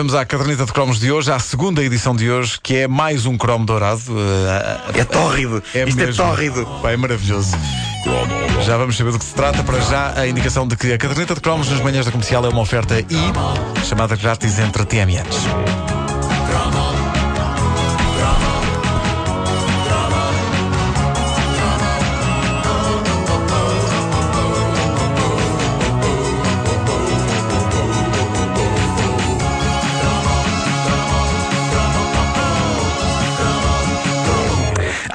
Vamos à caderneta de cromos de hoje, à segunda edição de hoje, que é mais um cromo dourado. É tórrido. É Isto mesmo. é tórrido. É maravilhoso. Já vamos saber do que se trata. Para já, a indicação de que a caderneta de cromos nas manhãs da comercial é uma oferta e chamada grátis entre TMNs.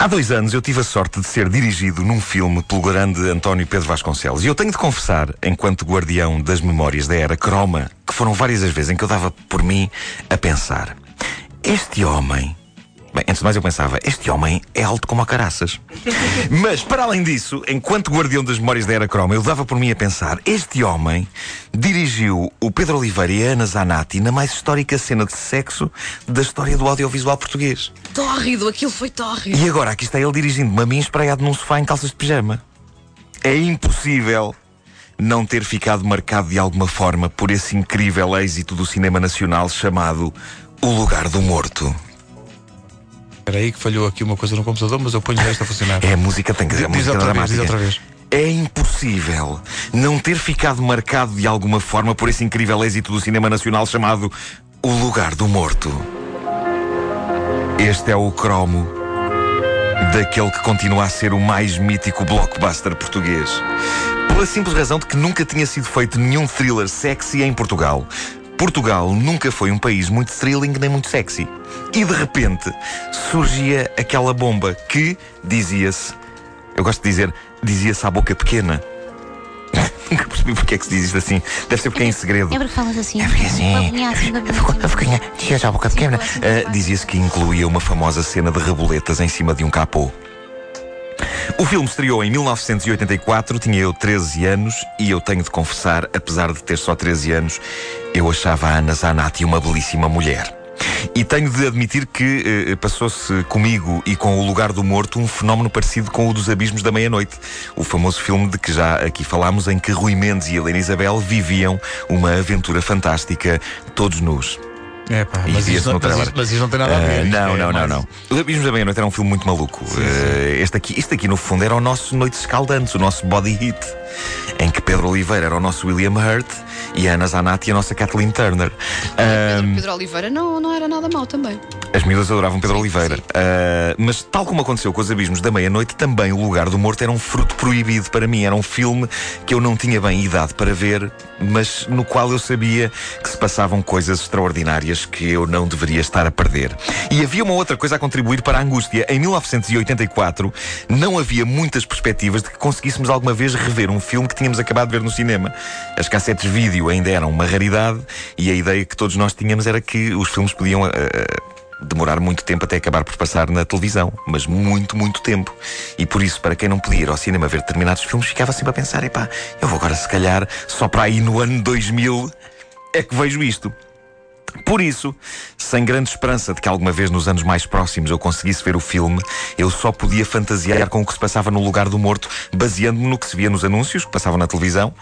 Há dois anos eu tive a sorte de ser dirigido num filme pelo grande António Pedro Vasconcelos. E eu tenho de confessar, enquanto guardião das memórias da era croma, que foram várias as vezes em que eu dava por mim a pensar: este homem. Bem, antes de mais eu pensava, este homem é alto como a caraças. Mas, para além disso, enquanto guardião das memórias da Era Croma, eu dava por mim a pensar, este homem dirigiu o Pedro Oliveira e a Ana Zanatti na mais histórica cena de sexo da história do audiovisual português. Tórrido, aquilo foi tórrido. E agora aqui está ele dirigindo-me a mim espraiado num sofá em calças de pijama. É impossível não ter ficado marcado de alguma forma por esse incrível êxito do cinema nacional chamado O Lugar do Morto. Espera aí que falhou aqui uma coisa no computador, mas eu ponho esta a funcionar. É a música, tem que dizer, a Diz música outra vez, dramática. diz outra vez. É impossível não ter ficado marcado de alguma forma por esse incrível êxito do cinema nacional chamado O Lugar do Morto. Este é o cromo daquele que continua a ser o mais mítico blockbuster português. Pela simples razão de que nunca tinha sido feito nenhum thriller sexy em Portugal. Portugal nunca foi um país muito thrilling nem muito sexy. E de repente surgia aquela bomba que, dizia-se, eu gosto de dizer, dizia-se à boca pequena. Nunca percebi porque é que se diz isto assim. Deve ser porque é em segredo. É porque falas assim. É porque assim. Boquinha assim, Dizia-se que incluía uma famosa cena de reboletas em cima de um capô. O filme estreou em 1984, tinha eu 13 anos e eu tenho de confessar, apesar de ter só 13 anos, eu achava a Ana Zanatti uma belíssima mulher. E tenho de admitir que eh, passou-se comigo e com O Lugar do Morto um fenómeno parecido com o dos Abismos da Meia-Noite. O famoso filme de que já aqui falámos, em que Rui Mendes e Helena Isabel viviam uma aventura fantástica, todos nus. É pá, mas, no não- mas, isto, mas isto não tem nada a Ah, ver. Isto não, é não, não, mais- não. Os Abismos da Meia-Noite era um filme muito maluco. Ah, este, aqui, este aqui, no fundo, era o nosso Noites Escaldantes, o nosso body hit, em que Pedro Oliveira era o nosso William Hurt e a Ana Zanatti a nossa Kathleen Turner. Ah, Pedro, Pedro Oliveira não, não era nada mau também. As miúdas adoravam Pedro Oliveira. Ah, mas, tal como aconteceu com os Abismos da Meia-Noite, também O Lugar do Morto era um fruto proibido para mim. Era um filme que eu não tinha bem idade para ver, mas no qual eu sabia que se passavam coisas extraordinárias que eu não deveria estar a perder. E havia uma outra coisa a contribuir para a angústia. Em 1984, não havia muitas perspectivas de que conseguíssemos alguma vez rever um filme que tínhamos acabado de ver no cinema. As cassetes vídeo ainda eram uma raridade e a ideia que todos nós tínhamos era que os filmes podiam. ah, demorar muito tempo até acabar por passar na televisão, mas muito, muito tempo. E por isso, para quem não podia ir ao cinema ver determinados filmes, ficava sempre a pensar: epá, eu vou agora, se calhar, só para aí no ano 2000 é que vejo isto. Por isso, sem grande esperança de que alguma vez nos anos mais próximos eu conseguisse ver o filme, eu só podia fantasiar com o que se passava no lugar do morto, baseando-me no que se via nos anúncios que passavam na televisão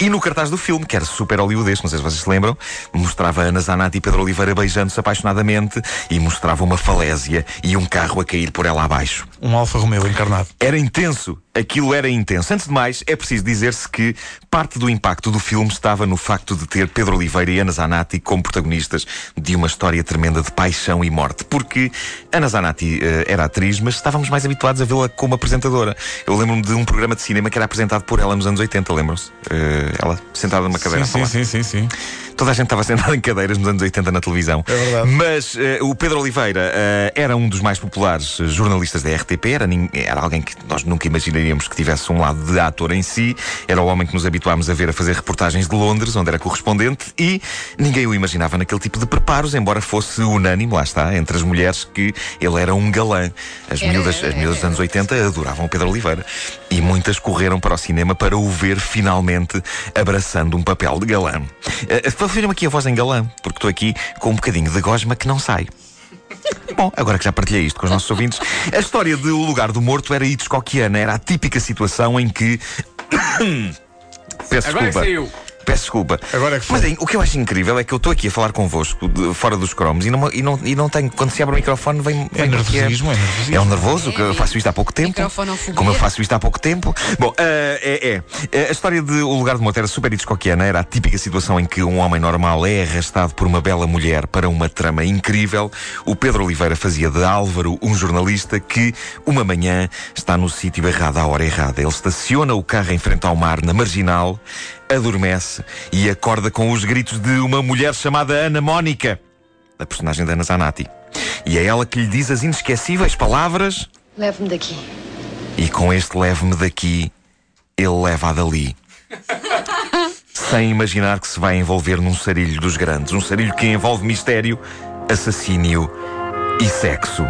e no cartaz do filme, que era super hollywoodesco, não sei se vocês se lembram, mostrava Ana Zanatti e Pedro Oliveira beijando-se apaixonadamente e mostrava uma falésia e um carro a cair por ela abaixo. Um Alfa Romeo encarnado. Era intenso. Aquilo era intenso. Antes de mais, é preciso dizer-se que parte do impacto do filme estava no facto de ter Pedro Oliveira e Ana Zanatti como protagonistas de uma história tremenda de paixão e morte. Porque Ana Zanatti eh, era atriz, mas estávamos mais habituados a vê-la como apresentadora. Eu lembro-me de um programa de cinema que era apresentado por ela nos anos 80, lembram-se? Eh, ela sentada numa cadeira Sim, sim, sim, sim, sim. Toda a gente estava sentada em cadeiras nos anos 80 na televisão. É verdade. Mas eh, o Pedro Oliveira era um dos mais populares jornalistas da RTP, era, era alguém que nós nunca imaginaríamos que tivesse um lado de ator em si. Era o homem que nos habituámos a ver a fazer reportagens de Londres, onde era correspondente, e ninguém o imaginava naquele tipo de preparos, embora fosse unânime, lá está, entre as mulheres, que ele era um galã. As miúdas, as miúdas dos anos 80 adoravam o Pedro Oliveira. E muitas correram para o cinema para o ver finalmente abraçando um papel de galã. Uh, Vejam aqui a voz em galã, porque estou aqui com um bocadinho de gosma que não sai. Bom, agora que já partilhei isto com os nossos ouvintes, a história de O Lugar do Morto era Hitchcockiana, era a típica situação em que. Peço Agora é desculpa. saiu. Peço desculpa. Agora é que foi. Mas hein, o que eu acho incrível é que eu estou aqui a falar convosco de- fora dos cromos e não, e, não, e não tenho. Quando se abre o microfone, vem. É vem que nervosismo, é nervosismo. É um nervoso, que eu faço isto há pouco tempo. Como eu faço isto há pouco tempo. Bom, eh, é, é. Eh, A história de O Lugar de Morto era super hitchcockiana. Era a típica situação em que um homem normal é arrastado por uma bela mulher para uma trama incrível. O Pedro Oliveira fazia de Álvaro um jornalista que, uma manhã, está no sítio errado à hora errada. Ele estaciona o carro em frente ao mar, na marginal, adormece e acorda com os gritos de uma mulher chamada Ana Mónica, a personagem da Ana Zanatti. E é ela que lhe diz as inesquecíveis palavras. Leve-me daqui. E com este leve-me daqui, ele leva-a dali. Sem imaginar que se vai envolver num sarilho dos grandes. Um sarilho que envolve mistério, assassínio e sexo.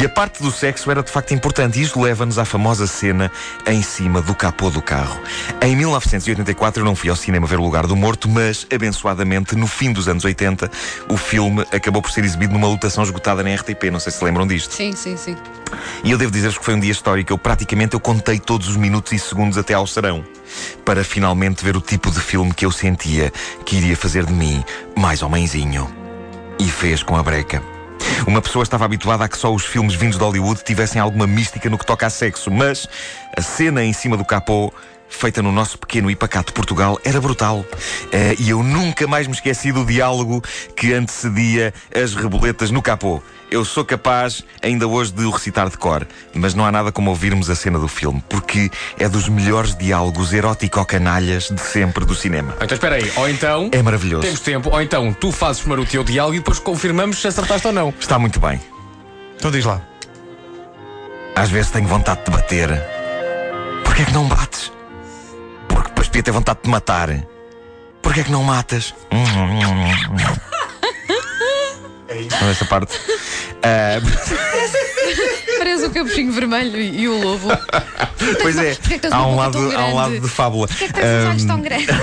E a parte do sexo era de facto importante. E isto leva-nos à famosa cena em cima do capô do carro. Em 1984 eu não fui ao cinema ver o Lugar do Morto, mas abençoadamente no fim dos anos 80 o filme acabou por ser exibido numa lotação esgotada na RTP. Não sei se se lembram disto. Sim, sim, sim. E eu devo dizer-vos que foi um dia histórico. Eu praticamente eu contei todos os minutos e segundos até ao serão. Para finalmente ver o tipo de filme que eu sentia que iria fazer de mim mais homenzinho. E fez com a breca. Uma pessoa estava habituada a que só os filmes vindos de Hollywood tivessem alguma mística no que toca a sexo, mas a cena em cima do capô, feita no nosso pequeno e pacato Portugal, era brutal. Eh, e eu nunca mais me esqueci do diálogo que antecedia as reboletas no capô. Eu sou capaz, ainda hoje, de o recitar de cor, mas não há nada como ouvirmos a cena do filme, porque é dos melhores diálogos erótico-canalhas de sempre do cinema. Então espera aí, ou então. É maravilhoso. Temos tempo, ou então tu fazes primeiro o teu diálogo e depois confirmamos se acertaste ou não. Está muito bem. Então diz lá. Às vezes tenho vontade de bater. Porquê é que não bates? Porque depois podia ter vontade de matar. Porquê é que não matas? É essa parte. Ah, Parece o capuchinho vermelho e, e o lobo. pois é, tens há um, lado, há um lado de fábula. Porquê que tens os olhos tão grandes?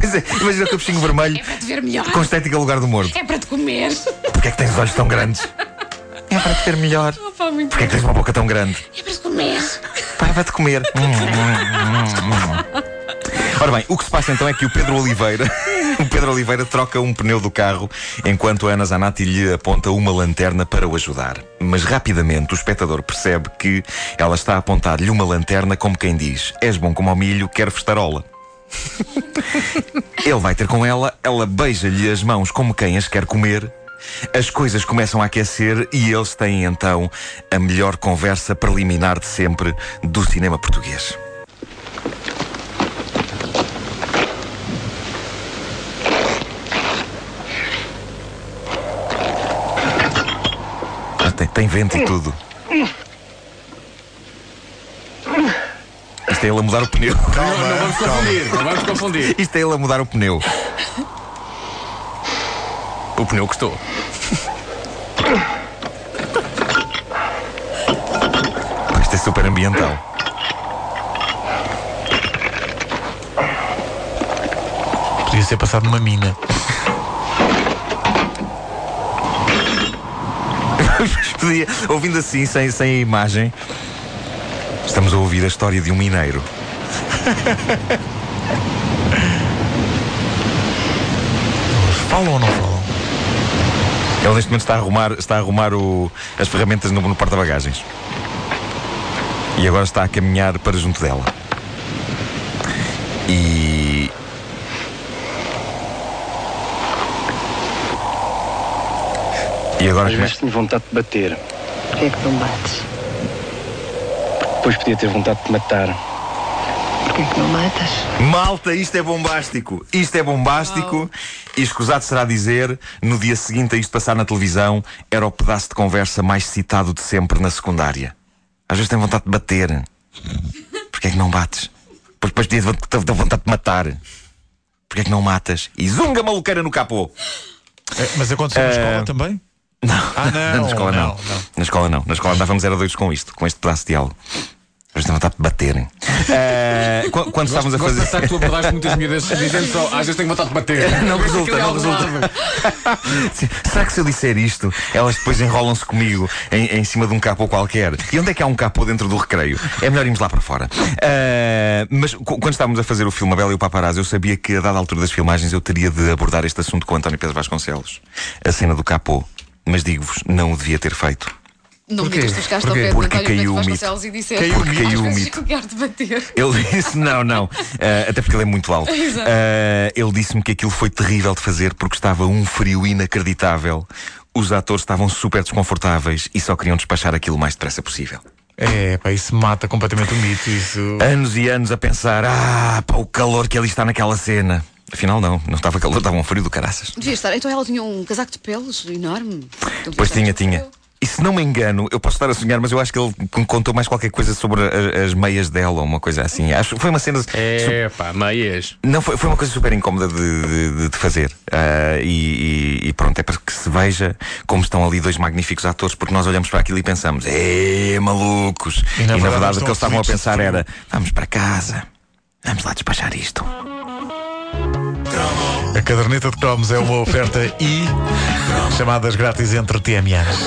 Pois é, imagina o capuchinho vermelho É para te ver melhor. com estética lugar do morto. É para te comer. Porquê é que tens os olhos tão grandes? É para te ver melhor. Opa, muito Porquê é que tens uma boca tão grande? É para te comer. Pai, vai-te comer. Ora bem, o que se passa então é que o Pedro Oliveira, o Pedro Oliveira troca um pneu do carro enquanto a Ana Zanatti lhe aponta uma lanterna para o ajudar. Mas rapidamente o espectador percebe que ela está a apontar-lhe uma lanterna como quem diz: És bom como ao milho, quero festarola. Ele vai ter com ela, ela beija-lhe as mãos como quem as quer comer. As coisas começam a aquecer e eles têm então a melhor conversa preliminar de sempre do cinema português. Ah, Tem, vento e tudo. Isto é ele a mudar o pneu. Não, não vamos confundir, não vamos confundir. Isto é ele a mudar o pneu. O pneu custou. Isto é super ambiental. Podia ser passado numa mina. Podia, ouvindo assim, sem, sem a imagem, estamos a ouvir a história de um mineiro. Falam ou não falam? Ele neste momento está a arrumar, está a arrumar o- as ferramentas no, no porta-bagagens. E agora está a caminhar para junto dela. E. E agora Às vezes tenho vontade de bater. Porquê é que não bates? Depois podia ter vontade de matar. Porquê é que não matas? Malta, isto é bombástico. Isto é bombástico. E escusado será dizer, no dia seguinte a isto passar na televisão, era o pedaço de conversa mais citado de sempre na secundária. Às vezes tem vontade de bater. Porquê é que não bates? Porque depois podia ter vontade de matar. Porquê é que não matas? E zunga maluqueira no capô. É, mas aconteceu na Eh, escola também? Não. Ah, não. na escola não. não. Na escola não. Na escola andávamos era doidos com isto, com este pedaço de algo. Às vezes tem vontade de baterem. Eh, qu- quando estávamos a Gosto de fazer. que tu abordaste muitas miúdas dizendo só, às vezes tenho vontade de bater. Não resulta, é não algo resulta. Será que se eu disser isto, elas depois enrolam-se comigo em, em cima de um capô qualquer? E onde é que há um capô dentro do recreio? É melhor irmos lá para fora. Ah, mas qu- quando estávamos a fazer o filme A Bela e o Paparazzi, eu sabia que a dada altura das filmagens eu teria de abordar este assunto com António Pedro Vasconcelos. A cena do capô. Mas digo-vos, não o devia ter feito. Não me Porquê? digas que tu chegaste ao pé de Porque António caiu o mito. E disseste Caiu o Porque caiu o mito. Ele disse, não, não. Ah, até porque ele é muito alto. Ah, ele disse-me que aquilo foi terrível de fazer porque estava um frio inacreditável. Os atores estavam super desconfortáveis e só queriam despachar aquilo o mais depressa possível. É, pá, isso mata completamente o mito. Isso. Anos e anos a pensar, ah, pá, o calor que ali está naquela cena. Afinal, não, não estava calor, estava um frio do caraças. Devia estar. Então ela tinha um casaco de pelos enorme. Então, Pois tinha, tinha. E se não me engano, eu posso estar a sonhar, mas eu acho que ele me contou mais qualquer coisa sobre a- as meias dela ou uma coisa assim. Acho que foi uma cena. É pá, meias. Não, foi, foi uma coisa super incómoda de, de- de fazer. Ah, e, e- e pronto, é para que se veja como estão ali dois magníficos atores, porque nós olhamos para aquilo e pensamos, é malucos. E, na E, na verdade, verdade, o que eles estavam a pensar era: vamos para casa, vamos lá despachar isto. A caderneta de cromos é uma oferta e chamadas grátis entre TMAs.